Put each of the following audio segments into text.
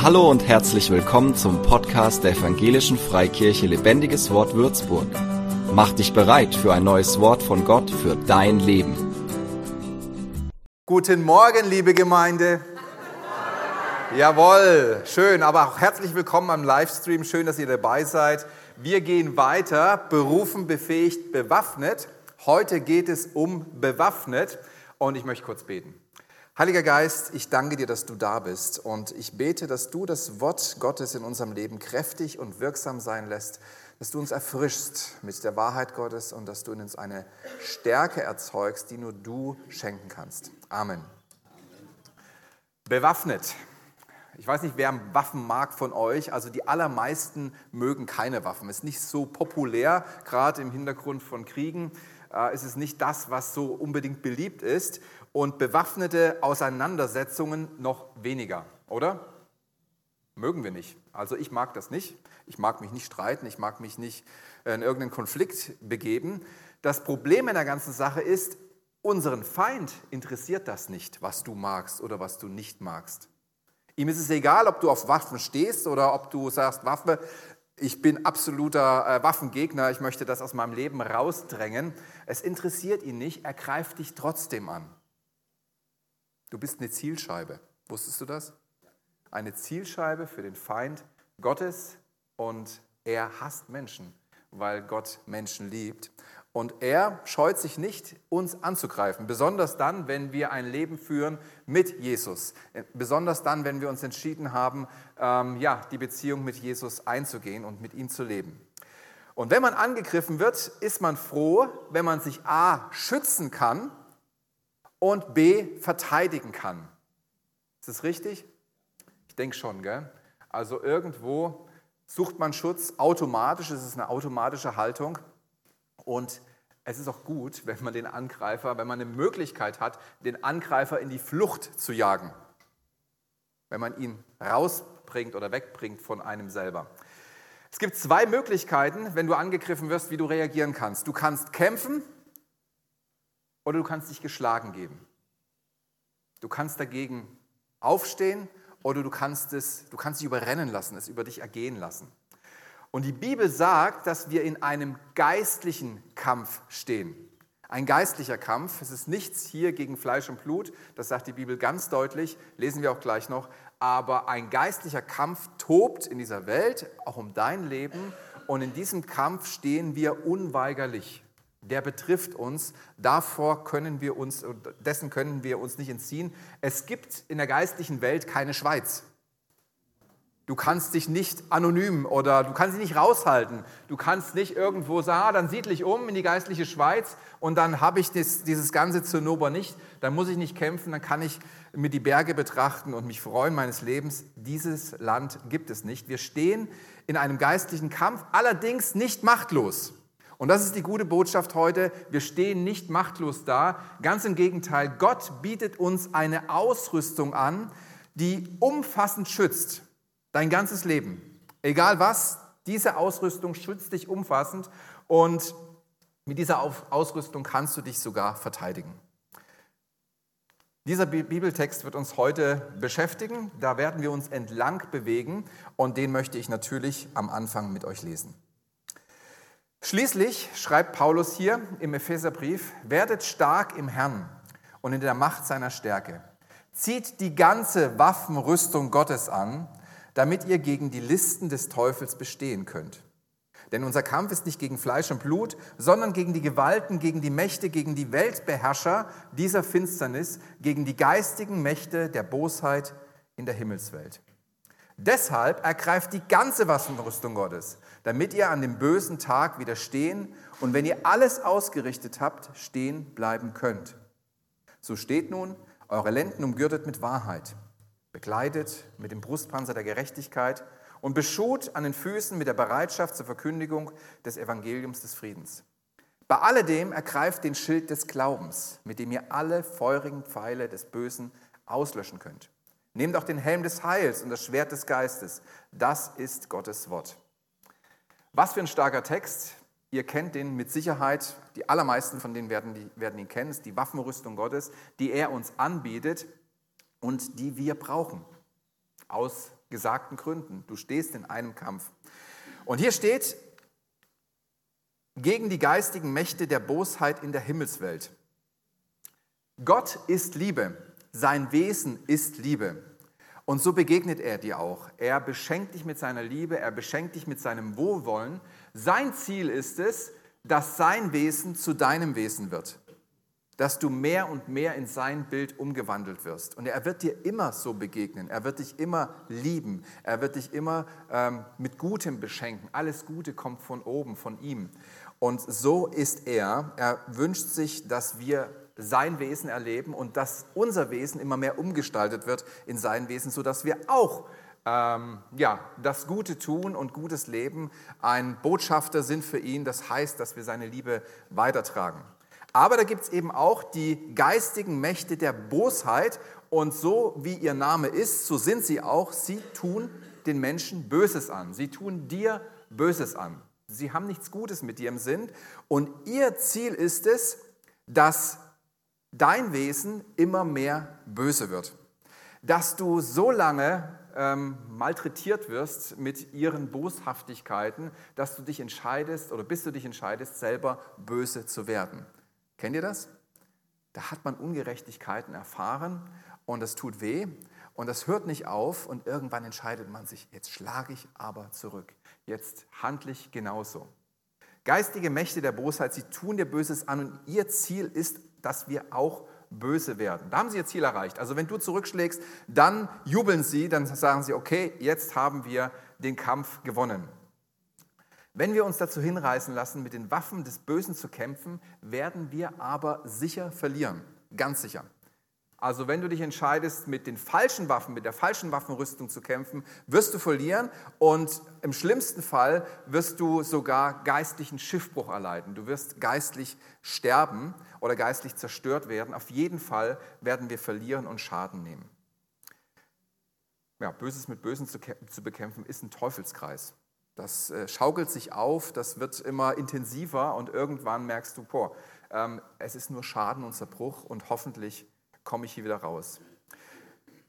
Hallo und herzlich willkommen zum Podcast der Evangelischen Freikirche Lebendiges Wort Würzburg. Mach dich bereit für ein neues Wort von Gott für dein Leben. Guten Morgen, liebe Gemeinde. Jawohl, schön, aber auch herzlich willkommen am Livestream. Schön, dass ihr dabei seid. Wir gehen weiter, berufen, befähigt, bewaffnet. Heute geht es um bewaffnet und ich möchte kurz beten. Heiliger Geist, ich danke dir, dass du da bist und ich bete, dass du das Wort Gottes in unserem Leben kräftig und wirksam sein lässt, dass du uns erfrischst mit der Wahrheit Gottes und dass du in uns eine Stärke erzeugst, die nur du schenken kannst. Amen. Bewaffnet. Ich weiß nicht, wer Waffen mag von euch. Also die allermeisten mögen keine Waffen. Ist nicht so populär, gerade im Hintergrund von Kriegen. Äh, ist es nicht das, was so unbedingt beliebt ist und bewaffnete Auseinandersetzungen noch weniger, oder? Mögen wir nicht. Also ich mag das nicht. Ich mag mich nicht streiten, ich mag mich nicht in irgendeinen Konflikt begeben. Das Problem in der ganzen Sache ist, unseren Feind interessiert das nicht, was du magst oder was du nicht magst. Ihm ist es egal, ob du auf Waffen stehst oder ob du sagst, Waffe, ich bin absoluter äh, Waffengegner, ich möchte das aus meinem Leben rausdrängen. Es interessiert ihn nicht, er greift dich trotzdem an. Du bist eine Zielscheibe. Wusstest du das? Eine Zielscheibe für den Feind Gottes und er hasst Menschen, weil Gott Menschen liebt. Und er scheut sich nicht, uns anzugreifen, besonders dann, wenn wir ein Leben führen mit Jesus. Besonders dann, wenn wir uns entschieden haben, ähm, ja, die Beziehung mit Jesus einzugehen und mit ihm zu leben. Und wenn man angegriffen wird, ist man froh, wenn man sich A schützen kann und B verteidigen kann. Ist das richtig? Ich denke schon, gell? Also irgendwo sucht man Schutz automatisch, es ist eine automatische Haltung und es ist auch gut, wenn man den Angreifer, wenn man eine Möglichkeit hat, den Angreifer in die Flucht zu jagen. Wenn man ihn rausbringt oder wegbringt von einem selber. Es gibt zwei Möglichkeiten, wenn du angegriffen wirst, wie du reagieren kannst. Du kannst kämpfen oder du kannst dich geschlagen geben. Du kannst dagegen aufstehen oder du kannst es, du kannst dich überrennen lassen, es über dich ergehen lassen. Und die Bibel sagt, dass wir in einem geistlichen Kampf stehen. Ein geistlicher Kampf, es ist nichts hier gegen Fleisch und Blut, das sagt die Bibel ganz deutlich, lesen wir auch gleich noch, aber ein geistlicher Kampf tobt in dieser Welt, auch um dein Leben, und in diesem Kampf stehen wir unweigerlich der betrifft uns. Davor können wir uns, dessen können wir uns nicht entziehen. Es gibt in der geistlichen Welt keine Schweiz. Du kannst dich nicht anonym oder du kannst dich nicht raushalten. Du kannst nicht irgendwo sagen, ah, dann siedle ich um in die geistliche Schweiz und dann habe ich das, dieses ganze Zinnober nicht. Dann muss ich nicht kämpfen, dann kann ich mir die Berge betrachten und mich freuen meines Lebens. Dieses Land gibt es nicht. Wir stehen in einem geistlichen Kampf, allerdings nicht machtlos. Und das ist die gute Botschaft heute. Wir stehen nicht machtlos da. Ganz im Gegenteil, Gott bietet uns eine Ausrüstung an, die umfassend schützt. Dein ganzes Leben. Egal was, diese Ausrüstung schützt dich umfassend und mit dieser Ausrüstung kannst du dich sogar verteidigen. Dieser Bibeltext wird uns heute beschäftigen. Da werden wir uns entlang bewegen und den möchte ich natürlich am Anfang mit euch lesen. Schließlich schreibt Paulus hier im Epheserbrief, werdet stark im Herrn und in der Macht seiner Stärke. Zieht die ganze Waffenrüstung Gottes an, damit ihr gegen die Listen des Teufels bestehen könnt. Denn unser Kampf ist nicht gegen Fleisch und Blut, sondern gegen die Gewalten, gegen die Mächte, gegen die Weltbeherrscher dieser Finsternis, gegen die geistigen Mächte der Bosheit in der Himmelswelt. Deshalb ergreift die ganze Waffenrüstung Gottes, damit ihr an dem bösen Tag widerstehen und wenn ihr alles ausgerichtet habt, stehen bleiben könnt. So steht nun, eure Lenden umgürtet mit Wahrheit, bekleidet mit dem Brustpanzer der Gerechtigkeit und beschut an den Füßen mit der Bereitschaft zur Verkündigung des Evangeliums des Friedens. Bei alledem ergreift den Schild des Glaubens, mit dem ihr alle feurigen Pfeile des Bösen auslöschen könnt. Nehmt auch den Helm des Heils und das Schwert des Geistes. Das ist Gottes Wort. Was für ein starker Text. Ihr kennt den mit Sicherheit. Die allermeisten von denen werden, die, werden ihn kennen. Es ist die Waffenrüstung Gottes, die er uns anbietet und die wir brauchen. Aus gesagten Gründen. Du stehst in einem Kampf. Und hier steht, gegen die geistigen Mächte der Bosheit in der Himmelswelt. Gott ist Liebe, sein Wesen ist Liebe. Und so begegnet er dir auch. Er beschenkt dich mit seiner Liebe, er beschenkt dich mit seinem Wohlwollen. Sein Ziel ist es, dass sein Wesen zu deinem Wesen wird dass du mehr und mehr in sein Bild umgewandelt wirst. Und er wird dir immer so begegnen. Er wird dich immer lieben. Er wird dich immer ähm, mit Gutem beschenken. Alles Gute kommt von oben, von ihm. Und so ist er. Er wünscht sich, dass wir sein Wesen erleben und dass unser Wesen immer mehr umgestaltet wird in sein Wesen, sodass wir auch ähm, ja, das Gute tun und gutes Leben ein Botschafter sind für ihn. Das heißt, dass wir seine Liebe weitertragen. Aber da gibt es eben auch die geistigen Mächte der Bosheit. Und so wie ihr Name ist, so sind sie auch. Sie tun den Menschen Böses an. Sie tun dir Böses an. Sie haben nichts Gutes mit dir im Sinn. Und ihr Ziel ist es, dass dein Wesen immer mehr böse wird. Dass du so lange ähm, malträtiert wirst mit ihren Boshaftigkeiten, dass du dich entscheidest oder bis du dich entscheidest, selber böse zu werden. Kennt ihr das? Da hat man Ungerechtigkeiten erfahren und das tut weh und das hört nicht auf und irgendwann entscheidet man sich, jetzt schlage ich aber zurück. Jetzt handle ich genauso. Geistige Mächte der Bosheit, sie tun dir Böses an und ihr Ziel ist, dass wir auch böse werden. Da haben sie ihr Ziel erreicht. Also wenn du zurückschlägst, dann jubeln sie, dann sagen sie, okay, jetzt haben wir den Kampf gewonnen. Wenn wir uns dazu hinreißen lassen, mit den Waffen des Bösen zu kämpfen, werden wir aber sicher verlieren. Ganz sicher. Also wenn du dich entscheidest, mit den falschen Waffen, mit der falschen Waffenrüstung zu kämpfen, wirst du verlieren und im schlimmsten Fall wirst du sogar geistlichen Schiffbruch erleiden. Du wirst geistlich sterben oder geistlich zerstört werden. Auf jeden Fall werden wir verlieren und Schaden nehmen. Ja, Böses mit Bösen zu bekämpfen ist ein Teufelskreis. Das äh, schaukelt sich auf, das wird immer intensiver und irgendwann merkst du, boah, ähm, es ist nur Schaden und Zerbruch und hoffentlich komme ich hier wieder raus.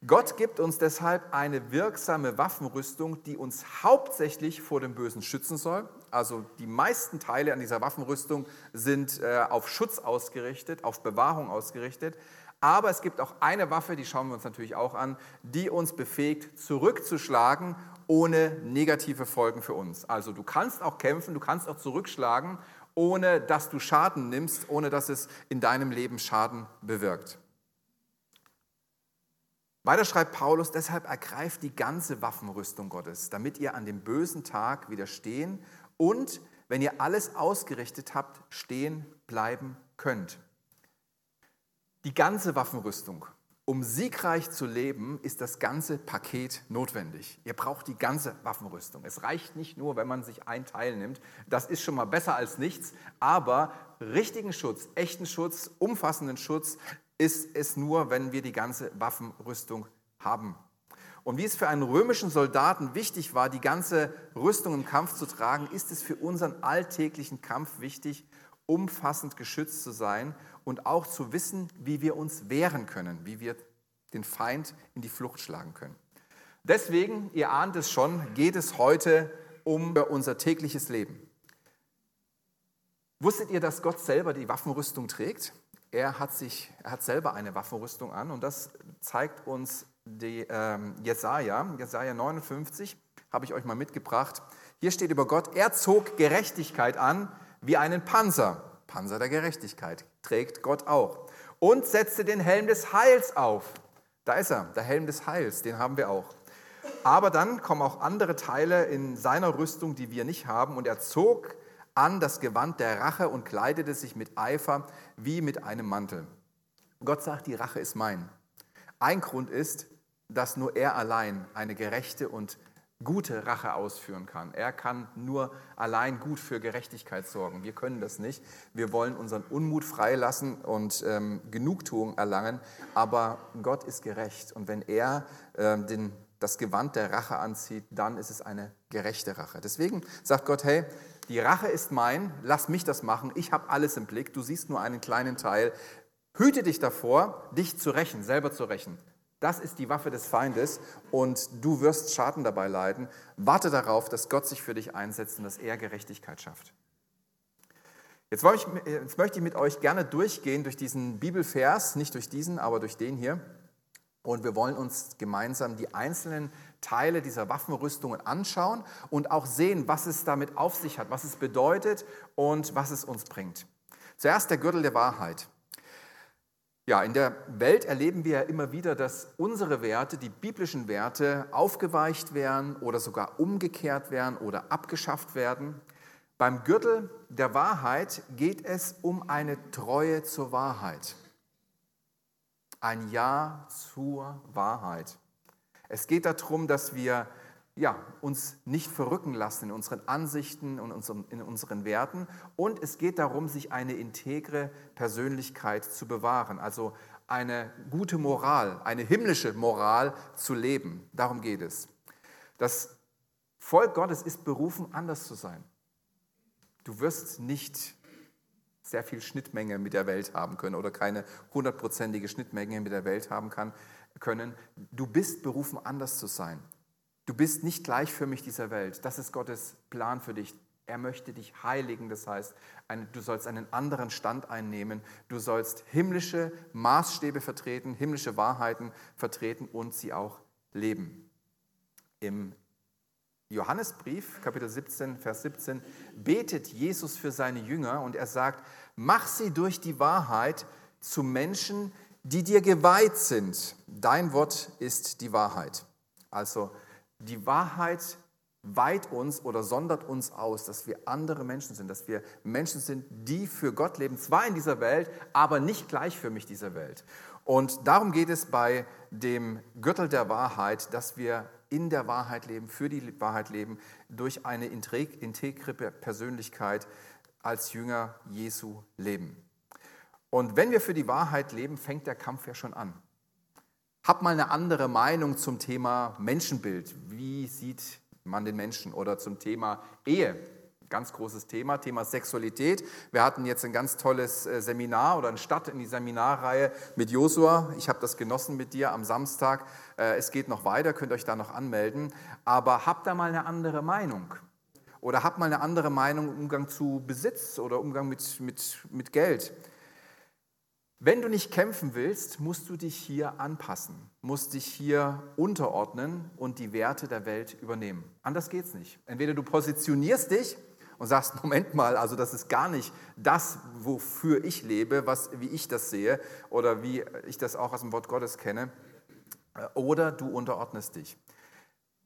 Gott gibt uns deshalb eine wirksame Waffenrüstung, die uns hauptsächlich vor dem Bösen schützen soll. Also die meisten Teile an dieser Waffenrüstung sind äh, auf Schutz ausgerichtet, auf Bewahrung ausgerichtet. Aber es gibt auch eine Waffe, die schauen wir uns natürlich auch an, die uns befähigt, zurückzuschlagen ohne negative Folgen für uns. Also du kannst auch kämpfen, du kannst auch zurückschlagen, ohne dass du Schaden nimmst, ohne dass es in deinem Leben Schaden bewirkt. Weiter schreibt Paulus, deshalb ergreift die ganze Waffenrüstung Gottes, damit ihr an dem bösen Tag widerstehen und, wenn ihr alles ausgerichtet habt, stehen bleiben könnt. Die ganze Waffenrüstung. Um siegreich zu leben, ist das ganze Paket notwendig. Ihr braucht die ganze Waffenrüstung. Es reicht nicht nur, wenn man sich ein Teil nimmt. Das ist schon mal besser als nichts. Aber richtigen Schutz, echten Schutz, umfassenden Schutz ist es nur, wenn wir die ganze Waffenrüstung haben. Und wie es für einen römischen Soldaten wichtig war, die ganze Rüstung im Kampf zu tragen, ist es für unseren alltäglichen Kampf wichtig, umfassend geschützt zu sein und auch zu wissen, wie wir uns wehren können, wie wir den Feind in die Flucht schlagen können. Deswegen, ihr ahnt es schon, geht es heute um unser tägliches Leben. Wusstet ihr, dass Gott selber die Waffenrüstung trägt? Er hat, sich, er hat selber eine Waffenrüstung an und das zeigt uns die, ähm, Jesaja, Jesaja 59, habe ich euch mal mitgebracht. Hier steht über Gott, er zog Gerechtigkeit an wie einen Panzer. Panzer der Gerechtigkeit trägt Gott auch. Und setzte den Helm des Heils auf. Da ist er, der Helm des Heils, den haben wir auch. Aber dann kommen auch andere Teile in seiner Rüstung, die wir nicht haben. Und er zog an das Gewand der Rache und kleidete sich mit Eifer wie mit einem Mantel. Gott sagt, die Rache ist mein. Ein Grund ist, dass nur er allein eine gerechte und gute Rache ausführen kann. Er kann nur allein gut für Gerechtigkeit sorgen. Wir können das nicht. Wir wollen unseren Unmut freilassen und ähm, Genugtuung erlangen, aber Gott ist gerecht. Und wenn er ähm, den, das Gewand der Rache anzieht, dann ist es eine gerechte Rache. Deswegen sagt Gott, hey, die Rache ist mein, lass mich das machen, ich habe alles im Blick, du siehst nur einen kleinen Teil. Hüte dich davor, dich zu rächen, selber zu rächen. Das ist die Waffe des Feindes und du wirst Schaden dabei leiden. Warte darauf, dass Gott sich für dich einsetzt und dass er Gerechtigkeit schafft. Jetzt, ich, jetzt möchte ich mit euch gerne durchgehen durch diesen Bibelvers, nicht durch diesen, aber durch den hier. Und wir wollen uns gemeinsam die einzelnen Teile dieser Waffenrüstungen anschauen und auch sehen, was es damit auf sich hat, was es bedeutet und was es uns bringt. Zuerst der Gürtel der Wahrheit. Ja, in der Welt erleben wir ja immer wieder, dass unsere Werte, die biblischen Werte, aufgeweicht werden oder sogar umgekehrt werden oder abgeschafft werden. Beim Gürtel der Wahrheit geht es um eine Treue zur Wahrheit. Ein Ja zur Wahrheit. Es geht darum, dass wir ja, uns nicht verrücken lassen in unseren Ansichten und in unseren Werten. Und es geht darum, sich eine integre Persönlichkeit zu bewahren, also eine gute Moral, eine himmlische Moral zu leben. Darum geht es. Das Volk Gottes ist berufen, anders zu sein. Du wirst nicht sehr viel Schnittmenge mit der Welt haben können oder keine hundertprozentige Schnittmenge mit der Welt haben kann, können. Du bist berufen, anders zu sein. Du bist nicht gleichförmig dieser Welt. Das ist Gottes Plan für dich. Er möchte dich heiligen, das heißt, du sollst einen anderen Stand einnehmen. Du sollst himmlische Maßstäbe vertreten, himmlische Wahrheiten vertreten und sie auch leben. Im Johannesbrief, Kapitel 17, Vers 17, betet Jesus für seine Jünger und er sagt, mach sie durch die Wahrheit zu Menschen, die dir geweiht sind. Dein Wort ist die Wahrheit. Also die Wahrheit weiht uns oder sondert uns aus, dass wir andere Menschen sind, dass wir Menschen sind, die für Gott leben, zwar in dieser Welt, aber nicht gleich für mich dieser Welt. Und darum geht es bei dem Gürtel der Wahrheit, dass wir in der Wahrheit leben, für die Wahrheit leben, durch eine integre Persönlichkeit als Jünger Jesu leben. Und wenn wir für die Wahrheit leben, fängt der Kampf ja schon an. Hab mal eine andere Meinung zum Thema Menschenbild. Wie sieht man den Menschen? Oder zum Thema Ehe. Ganz großes Thema, Thema Sexualität. Wir hatten jetzt ein ganz tolles äh, Seminar oder ein Start in die Seminarreihe mit Josua. Ich habe das genossen mit dir am Samstag. Äh, es geht noch weiter, könnt euch da noch anmelden. Aber habt da mal eine andere Meinung. Oder habt mal eine andere Meinung im Umgang zu Besitz oder Umgang mit, mit, mit Geld. Wenn du nicht kämpfen willst, musst du dich hier anpassen, musst dich hier unterordnen und die Werte der Welt übernehmen. Anders geht es nicht. Entweder du positionierst dich und sagst, Moment mal, also das ist gar nicht das, wofür ich lebe, was, wie ich das sehe oder wie ich das auch aus dem Wort Gottes kenne, oder du unterordnest dich.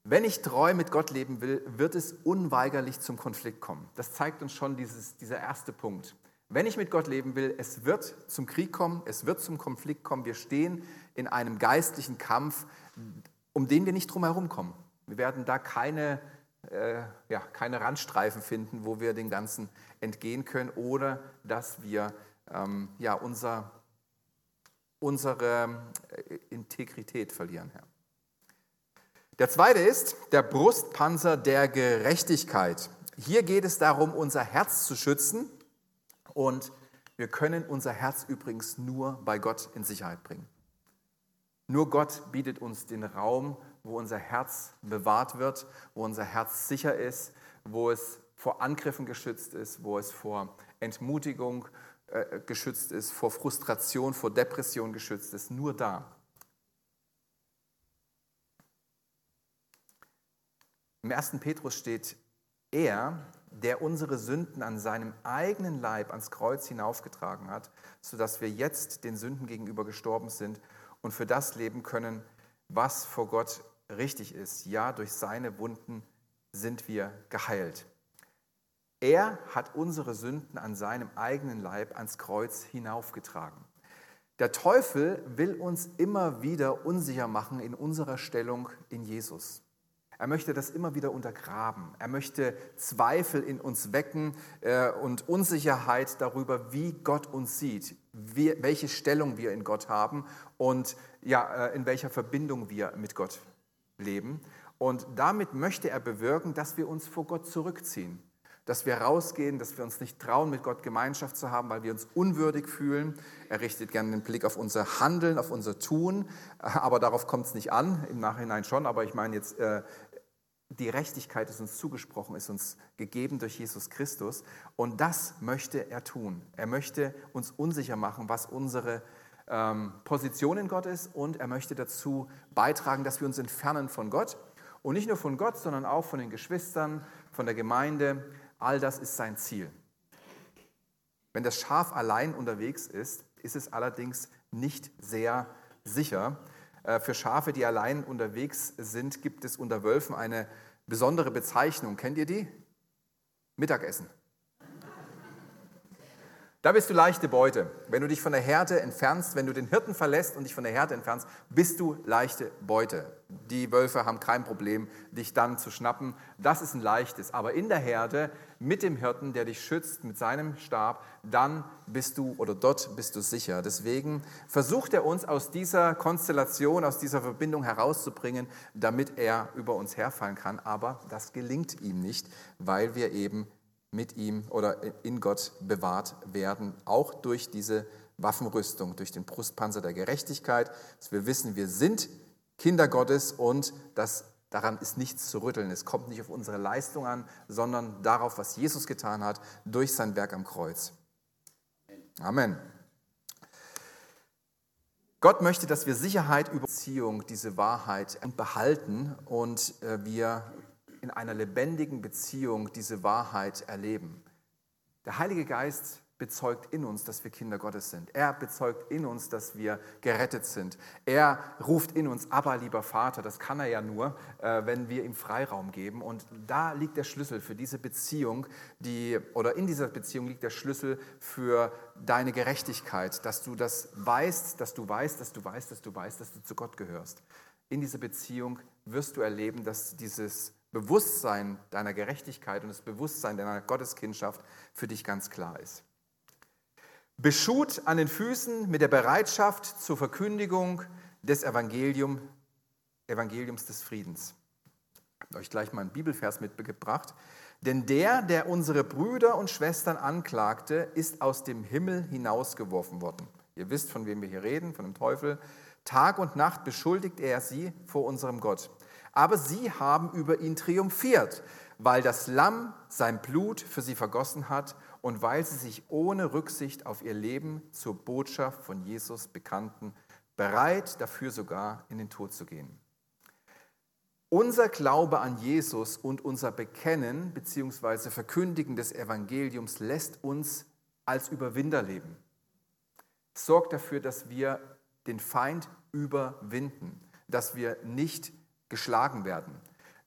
Wenn ich treu mit Gott leben will, wird es unweigerlich zum Konflikt kommen. Das zeigt uns schon dieses, dieser erste Punkt. Wenn ich mit Gott leben will, es wird zum Krieg kommen, es wird zum Konflikt kommen. Wir stehen in einem geistlichen Kampf, um den wir nicht drum herum kommen. Wir werden da keine, äh, ja, keine Randstreifen finden, wo wir dem Ganzen entgehen können oder dass wir ähm, ja, unser, unsere äh, Integrität verlieren. Ja. Der zweite ist der Brustpanzer der Gerechtigkeit. Hier geht es darum, unser Herz zu schützen und wir können unser Herz übrigens nur bei Gott in Sicherheit bringen. Nur Gott bietet uns den Raum, wo unser Herz bewahrt wird, wo unser Herz sicher ist, wo es vor Angriffen geschützt ist, wo es vor Entmutigung äh, geschützt ist, vor Frustration, vor Depression geschützt ist. Nur da. Im 1. Petrus steht, er, der unsere Sünden an seinem eigenen Leib ans Kreuz hinaufgetragen hat, sodass wir jetzt den Sünden gegenüber gestorben sind und für das leben können, was vor Gott richtig ist. Ja, durch seine Wunden sind wir geheilt. Er hat unsere Sünden an seinem eigenen Leib ans Kreuz hinaufgetragen. Der Teufel will uns immer wieder unsicher machen in unserer Stellung in Jesus. Er möchte das immer wieder untergraben. Er möchte Zweifel in uns wecken äh, und Unsicherheit darüber, wie Gott uns sieht, wie, welche Stellung wir in Gott haben und ja, äh, in welcher Verbindung wir mit Gott leben. Und damit möchte er bewirken, dass wir uns vor Gott zurückziehen, dass wir rausgehen, dass wir uns nicht trauen, mit Gott Gemeinschaft zu haben, weil wir uns unwürdig fühlen. Er richtet gerne den Blick auf unser Handeln, auf unser Tun, aber darauf kommt es nicht an, im Nachhinein schon, aber ich meine jetzt, äh, die Rechtigkeit ist uns zugesprochen, ist uns gegeben durch Jesus Christus. Und das möchte er tun. Er möchte uns unsicher machen, was unsere ähm, Position in Gott ist. Und er möchte dazu beitragen, dass wir uns entfernen von Gott. Und nicht nur von Gott, sondern auch von den Geschwistern, von der Gemeinde, All das ist sein Ziel. Wenn das Schaf allein unterwegs ist, ist es allerdings nicht sehr sicher. Äh, für Schafe, die allein unterwegs sind, gibt es unter Wölfen eine besondere Bezeichnung. Kennt ihr die? Mittagessen. Da bist du leichte Beute. Wenn du dich von der Herde entfernst, wenn du den Hirten verlässt und dich von der Herde entfernst, bist du leichte Beute. Die Wölfe haben kein Problem, dich dann zu schnappen. Das ist ein leichtes. Aber in der Herde mit dem Hirten, der dich schützt mit seinem Stab, dann bist du oder dort bist du sicher. Deswegen versucht er uns aus dieser Konstellation, aus dieser Verbindung herauszubringen, damit er über uns herfallen kann. Aber das gelingt ihm nicht, weil wir eben mit ihm oder in Gott bewahrt werden, auch durch diese Waffenrüstung, durch den Brustpanzer der Gerechtigkeit, dass wir wissen, wir sind Kinder Gottes und dass daran ist nichts zu rütteln. Es kommt nicht auf unsere Leistung an, sondern darauf, was Jesus getan hat durch sein Werk am Kreuz. Amen. Gott möchte, dass wir Sicherheit über Beziehung, diese Wahrheit behalten und äh, wir in einer lebendigen Beziehung diese Wahrheit erleben. Der Heilige Geist bezeugt in uns, dass wir Kinder Gottes sind. Er bezeugt in uns, dass wir gerettet sind. Er ruft in uns, aber lieber Vater, das kann er ja nur, äh, wenn wir ihm Freiraum geben. Und da liegt der Schlüssel für diese Beziehung, die, oder in dieser Beziehung liegt der Schlüssel für deine Gerechtigkeit, dass du das weißt, dass du weißt, dass du weißt, dass du weißt, dass du zu Gott gehörst. In dieser Beziehung wirst du erleben, dass dieses Bewusstsein deiner Gerechtigkeit und das Bewusstsein deiner Gotteskindschaft für dich ganz klar ist. Beschut an den Füßen mit der Bereitschaft zur Verkündigung des Evangelium, Evangeliums des Friedens. Ich habe euch gleich mal einen Bibelvers mitgebracht. Denn der, der unsere Brüder und Schwestern anklagte, ist aus dem Himmel hinausgeworfen worden. Ihr wisst, von wem wir hier reden, von dem Teufel. Tag und Nacht beschuldigt er sie vor unserem Gott. Aber sie haben über ihn triumphiert, weil das Lamm sein Blut für sie vergossen hat und weil sie sich ohne Rücksicht auf ihr Leben zur Botschaft von Jesus bekannten, bereit dafür sogar in den Tod zu gehen. Unser Glaube an Jesus und unser Bekennen bzw. Verkündigen des Evangeliums lässt uns als Überwinder leben. Sorgt dafür, dass wir den Feind überwinden, dass wir nicht geschlagen werden.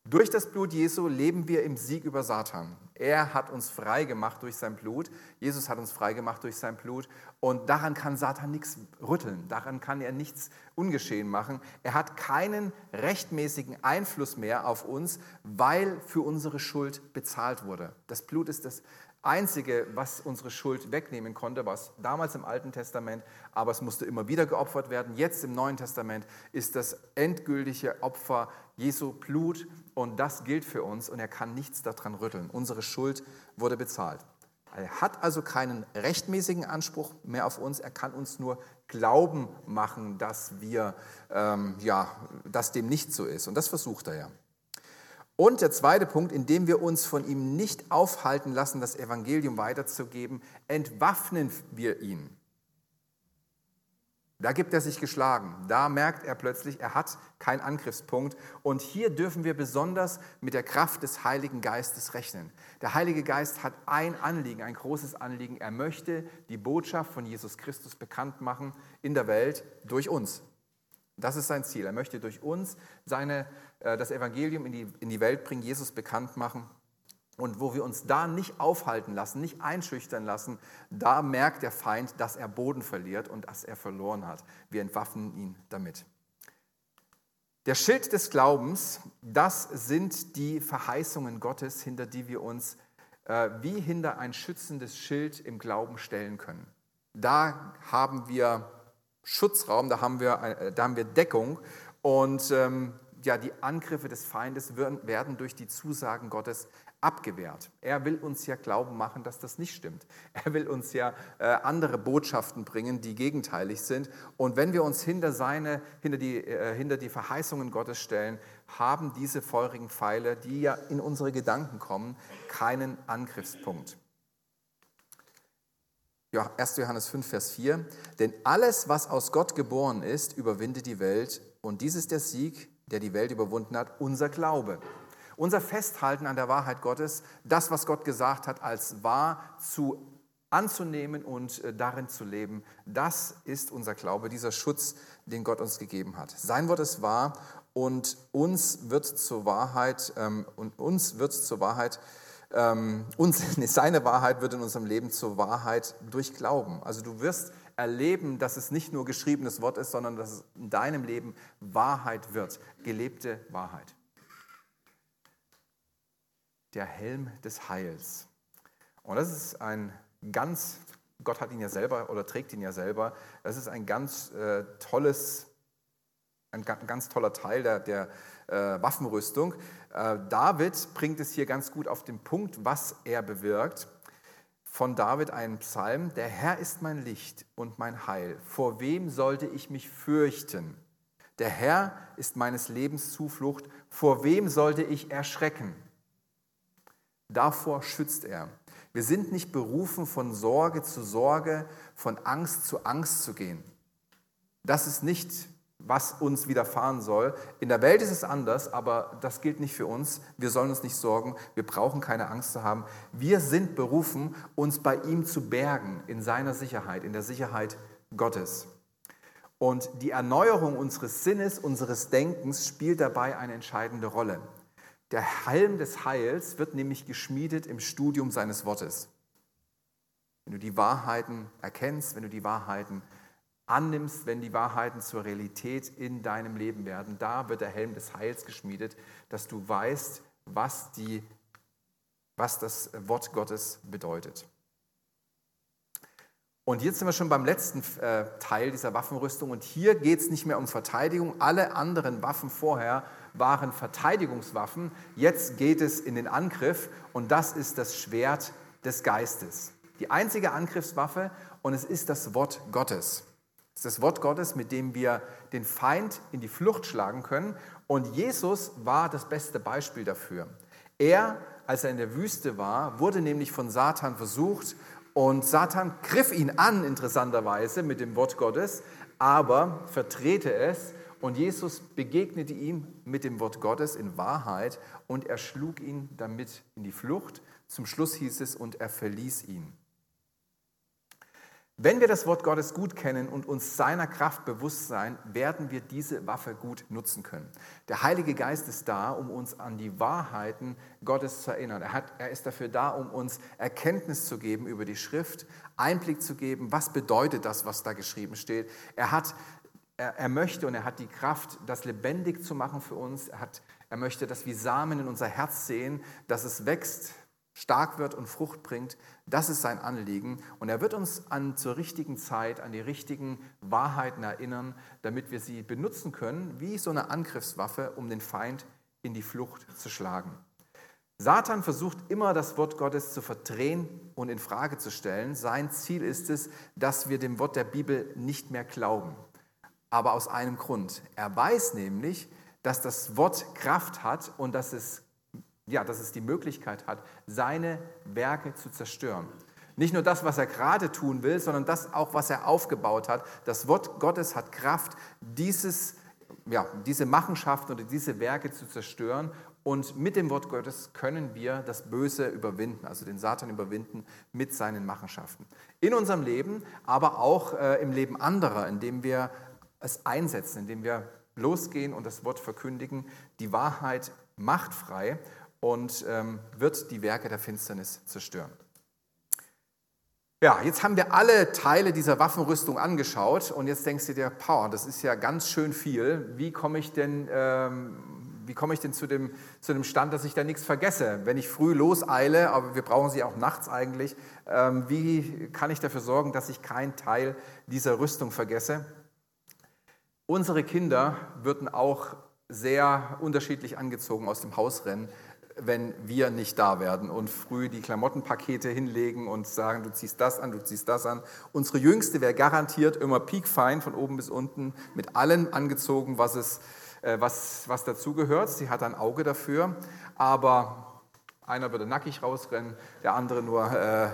Durch das Blut Jesu leben wir im Sieg über Satan. Er hat uns frei gemacht durch sein Blut. Jesus hat uns frei gemacht durch sein Blut. Und daran kann Satan nichts rütteln. Daran kann er nichts ungeschehen machen. Er hat keinen rechtmäßigen Einfluss mehr auf uns, weil für unsere Schuld bezahlt wurde. Das Blut ist das Einzige, was unsere Schuld wegnehmen konnte, was damals im Alten Testament, aber es musste immer wieder geopfert werden. Jetzt im Neuen Testament ist das endgültige Opfer Jesu Blut und das gilt für uns und er kann nichts daran rütteln. Unsere Schuld wurde bezahlt. Er hat also keinen rechtmäßigen Anspruch mehr auf uns. Er kann uns nur glauben machen, dass wir, ähm, ja, dass dem nicht so ist. Und das versucht er ja. Und der zweite Punkt, indem wir uns von ihm nicht aufhalten lassen, das Evangelium weiterzugeben, entwaffnen wir ihn. Da gibt er sich geschlagen. Da merkt er plötzlich, er hat keinen Angriffspunkt. Und hier dürfen wir besonders mit der Kraft des Heiligen Geistes rechnen. Der Heilige Geist hat ein Anliegen, ein großes Anliegen. Er möchte die Botschaft von Jesus Christus bekannt machen in der Welt durch uns. Das ist sein Ziel. Er möchte durch uns seine, äh, das Evangelium in die, in die Welt bringen, Jesus bekannt machen. Und wo wir uns da nicht aufhalten lassen, nicht einschüchtern lassen, da merkt der Feind, dass er Boden verliert und dass er verloren hat. Wir entwaffnen ihn damit. Der Schild des Glaubens, das sind die Verheißungen Gottes, hinter die wir uns äh, wie hinter ein schützendes Schild im Glauben stellen können. Da haben wir Schutzraum, da haben wir, äh, da haben wir Deckung und ähm, ja, die Angriffe des Feindes werden durch die Zusagen Gottes abgewehrt. Er will uns ja glauben machen, dass das nicht stimmt. Er will uns ja äh, andere Botschaften bringen, die gegenteilig sind. Und wenn wir uns hinter, seine, hinter, die, äh, hinter die Verheißungen Gottes stellen, haben diese feurigen Pfeile, die ja in unsere Gedanken kommen, keinen Angriffspunkt. Ja, 1. Johannes 5, Vers 4. Denn alles, was aus Gott geboren ist, überwindet die Welt. Und dies ist der Sieg, der die Welt überwunden hat, unser Glaube. Unser Festhalten an der Wahrheit Gottes, das, was Gott gesagt hat, als wahr zu anzunehmen und äh, darin zu leben, das ist unser Glaube, dieser Schutz, den Gott uns gegeben hat. Sein Wort ist wahr und uns wird zur Wahrheit ähm, und uns wird zur Wahrheit ähm, uns, seine Wahrheit wird in unserem Leben zur Wahrheit durch Glauben. Also du wirst erleben, dass es nicht nur geschriebenes Wort ist, sondern dass es in deinem Leben Wahrheit wird, gelebte Wahrheit der Helm des Heils. Und das ist ein ganz, Gott hat ihn ja selber oder trägt ihn ja selber, das ist ein ganz äh, tolles, ein ganz toller Teil der, der äh, Waffenrüstung. Äh, David bringt es hier ganz gut auf den Punkt, was er bewirkt. Von David ein Psalm, der Herr ist mein Licht und mein Heil. Vor wem sollte ich mich fürchten? Der Herr ist meines Lebens Zuflucht. Vor wem sollte ich erschrecken? Davor schützt er. Wir sind nicht berufen, von Sorge zu Sorge, von Angst zu Angst zu gehen. Das ist nicht, was uns widerfahren soll. In der Welt ist es anders, aber das gilt nicht für uns. Wir sollen uns nicht sorgen. Wir brauchen keine Angst zu haben. Wir sind berufen, uns bei ihm zu bergen, in seiner Sicherheit, in der Sicherheit Gottes. Und die Erneuerung unseres Sinnes, unseres Denkens spielt dabei eine entscheidende Rolle. Der Helm des Heils wird nämlich geschmiedet im Studium seines Wortes. Wenn du die Wahrheiten erkennst, wenn du die Wahrheiten annimmst, wenn die Wahrheiten zur Realität in deinem Leben werden, da wird der Helm des Heils geschmiedet, dass du weißt, was, die, was das Wort Gottes bedeutet. Und jetzt sind wir schon beim letzten äh, Teil dieser Waffenrüstung und hier geht es nicht mehr um Verteidigung. Alle anderen Waffen vorher waren Verteidigungswaffen. Jetzt geht es in den Angriff und das ist das Schwert des Geistes. Die einzige Angriffswaffe und es ist das Wort Gottes. Es ist das Wort Gottes, mit dem wir den Feind in die Flucht schlagen können. Und Jesus war das beste Beispiel dafür. Er, als er in der Wüste war, wurde nämlich von Satan versucht und Satan griff ihn an, interessanterweise, mit dem Wort Gottes, aber verdrehte es. Und Jesus begegnete ihm mit dem Wort Gottes in Wahrheit und er schlug ihn damit in die Flucht. Zum Schluss hieß es, und er verließ ihn. Wenn wir das Wort Gottes gut kennen und uns seiner Kraft bewusst sein, werden wir diese Waffe gut nutzen können. Der Heilige Geist ist da, um uns an die Wahrheiten Gottes zu erinnern. Er, hat, er ist dafür da, um uns Erkenntnis zu geben über die Schrift, Einblick zu geben, was bedeutet das, was da geschrieben steht. Er, hat, er, er möchte und er hat die Kraft, das lebendig zu machen für uns. Er, hat, er möchte, dass wir Samen in unser Herz sehen, dass es wächst, stark wird und Frucht bringt. Das ist sein Anliegen. Und er wird uns an, zur richtigen Zeit an die richtigen Wahrheiten erinnern, damit wir sie benutzen können, wie so eine Angriffswaffe, um den Feind in die Flucht zu schlagen. Satan versucht immer, das Wort Gottes zu verdrehen und in Frage zu stellen. Sein Ziel ist es, dass wir dem Wort der Bibel nicht mehr glauben. Aber aus einem Grund. Er weiß nämlich, dass das Wort Kraft hat und dass es ja, dass es die Möglichkeit hat, seine Werke zu zerstören. Nicht nur das, was er gerade tun will, sondern das auch, was er aufgebaut hat. Das Wort Gottes hat Kraft, dieses, ja, diese Machenschaften oder diese Werke zu zerstören. Und mit dem Wort Gottes können wir das Böse überwinden, also den Satan überwinden mit seinen Machenschaften. In unserem Leben, aber auch äh, im Leben anderer, indem wir es einsetzen, indem wir losgehen und das Wort verkündigen. Die Wahrheit macht frei und ähm, wird die Werke der Finsternis zerstören. Ja, jetzt haben wir alle Teile dieser Waffenrüstung angeschaut und jetzt denkst du dir, Power, das ist ja ganz schön viel. Wie komme ich denn, ähm, wie komme ich denn zu, dem, zu dem Stand, dass ich da nichts vergesse? Wenn ich früh loseile, aber wir brauchen sie auch nachts eigentlich, ähm, wie kann ich dafür sorgen, dass ich keinen Teil dieser Rüstung vergesse? Unsere Kinder würden auch sehr unterschiedlich angezogen aus dem Haus rennen, wenn wir nicht da werden und früh die Klamottenpakete hinlegen und sagen, du ziehst das an, du ziehst das an. Unsere Jüngste wäre garantiert immer piekfein von oben bis unten mit allem angezogen, was, es, äh, was, was dazugehört. Sie hat ein Auge dafür, aber einer würde nackig rausrennen, der andere nur äh,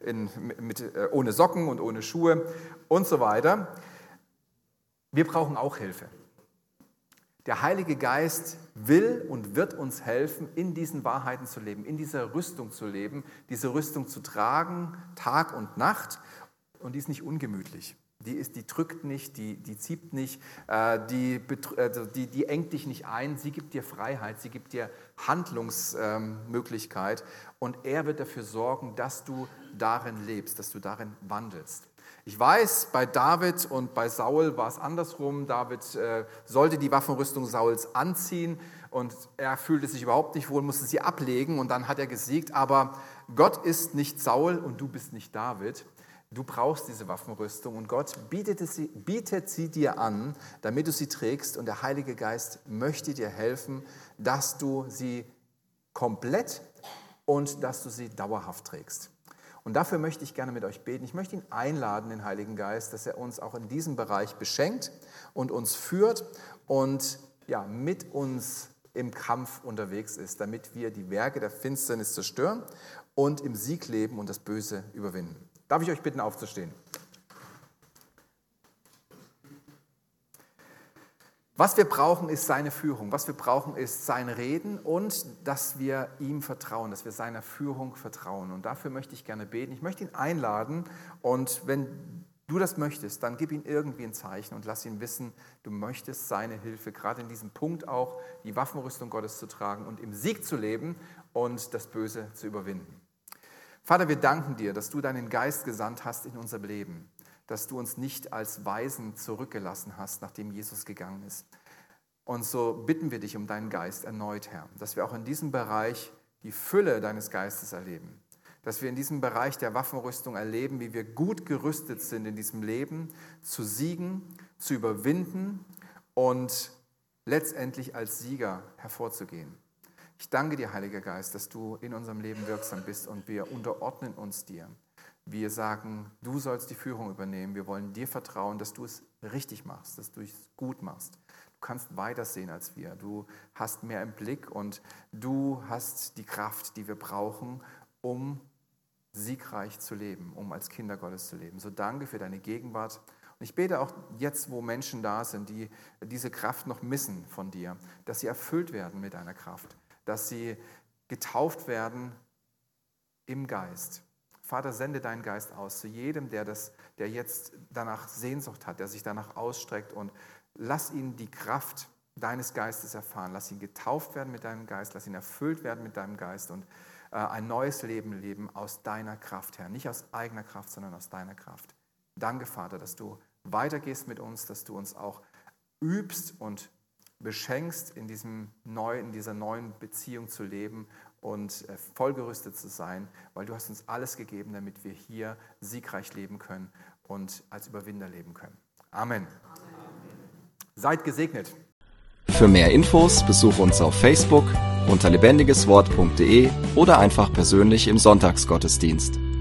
in, mit, äh, ohne Socken und ohne Schuhe und so weiter. Wir brauchen auch Hilfe. Der Heilige Geist will und wird uns helfen, in diesen Wahrheiten zu leben, in dieser Rüstung zu leben, diese Rüstung zu tragen, Tag und Nacht. Und die ist nicht ungemütlich. Die, ist, die drückt nicht, die, die zieht nicht, äh, die, also die, die engt dich nicht ein. Sie gibt dir Freiheit, sie gibt dir Handlungsmöglichkeit. Und er wird dafür sorgen, dass du darin lebst, dass du darin wandelst. Ich weiß, bei David und bei Saul war es andersrum. David äh, sollte die Waffenrüstung Sauls anziehen und er fühlte sich überhaupt nicht wohl, musste sie ablegen und dann hat er gesiegt. Aber Gott ist nicht Saul und du bist nicht David. Du brauchst diese Waffenrüstung und Gott bietet sie, bietet sie dir an, damit du sie trägst und der Heilige Geist möchte dir helfen, dass du sie komplett und dass du sie dauerhaft trägst. Und dafür möchte ich gerne mit euch beten. Ich möchte ihn einladen, den Heiligen Geist, dass er uns auch in diesem Bereich beschenkt und uns führt und ja, mit uns im Kampf unterwegs ist, damit wir die Werke der Finsternis zerstören und im Sieg leben und das Böse überwinden. Darf ich euch bitten, aufzustehen? Was wir brauchen, ist seine Führung. Was wir brauchen, ist sein Reden und dass wir ihm vertrauen, dass wir seiner Führung vertrauen. Und dafür möchte ich gerne beten. Ich möchte ihn einladen und wenn du das möchtest, dann gib ihm irgendwie ein Zeichen und lass ihn wissen, du möchtest seine Hilfe, gerade in diesem Punkt auch, die Waffenrüstung Gottes zu tragen und im Sieg zu leben und das Böse zu überwinden. Vater, wir danken dir, dass du deinen Geist gesandt hast in unser Leben dass du uns nicht als Weisen zurückgelassen hast, nachdem Jesus gegangen ist. Und so bitten wir dich um deinen Geist erneut, Herr, dass wir auch in diesem Bereich die Fülle deines Geistes erleben. Dass wir in diesem Bereich der Waffenrüstung erleben, wie wir gut gerüstet sind in diesem Leben, zu siegen, zu überwinden und letztendlich als Sieger hervorzugehen. Ich danke dir, Heiliger Geist, dass du in unserem Leben wirksam bist und wir unterordnen uns dir. Wir sagen, du sollst die Führung übernehmen. Wir wollen dir vertrauen, dass du es richtig machst, dass du es gut machst. Du kannst weiter sehen als wir. Du hast mehr im Blick und du hast die Kraft, die wir brauchen, um siegreich zu leben, um als Kinder Gottes zu leben. So danke für deine Gegenwart. Und ich bete auch jetzt, wo Menschen da sind, die diese Kraft noch missen von dir, dass sie erfüllt werden mit deiner Kraft, dass sie getauft werden im Geist, Vater, sende deinen Geist aus zu jedem, der, das, der jetzt danach Sehnsucht hat, der sich danach ausstreckt und lass ihn die Kraft deines Geistes erfahren. Lass ihn getauft werden mit deinem Geist, lass ihn erfüllt werden mit deinem Geist und äh, ein neues Leben leben aus deiner Kraft, Herr. Nicht aus eigener Kraft, sondern aus deiner Kraft. Danke, Vater, dass du weitergehst mit uns, dass du uns auch übst und beschenkst, in, diesem neu, in dieser neuen Beziehung zu leben und äh, vollgerüstet zu sein, weil du hast uns alles gegeben, damit wir hier siegreich leben können und als Überwinder leben können. Amen. Amen. Seid gesegnet. Für mehr Infos besuche uns auf Facebook unter lebendigeswort.de oder einfach persönlich im Sonntagsgottesdienst.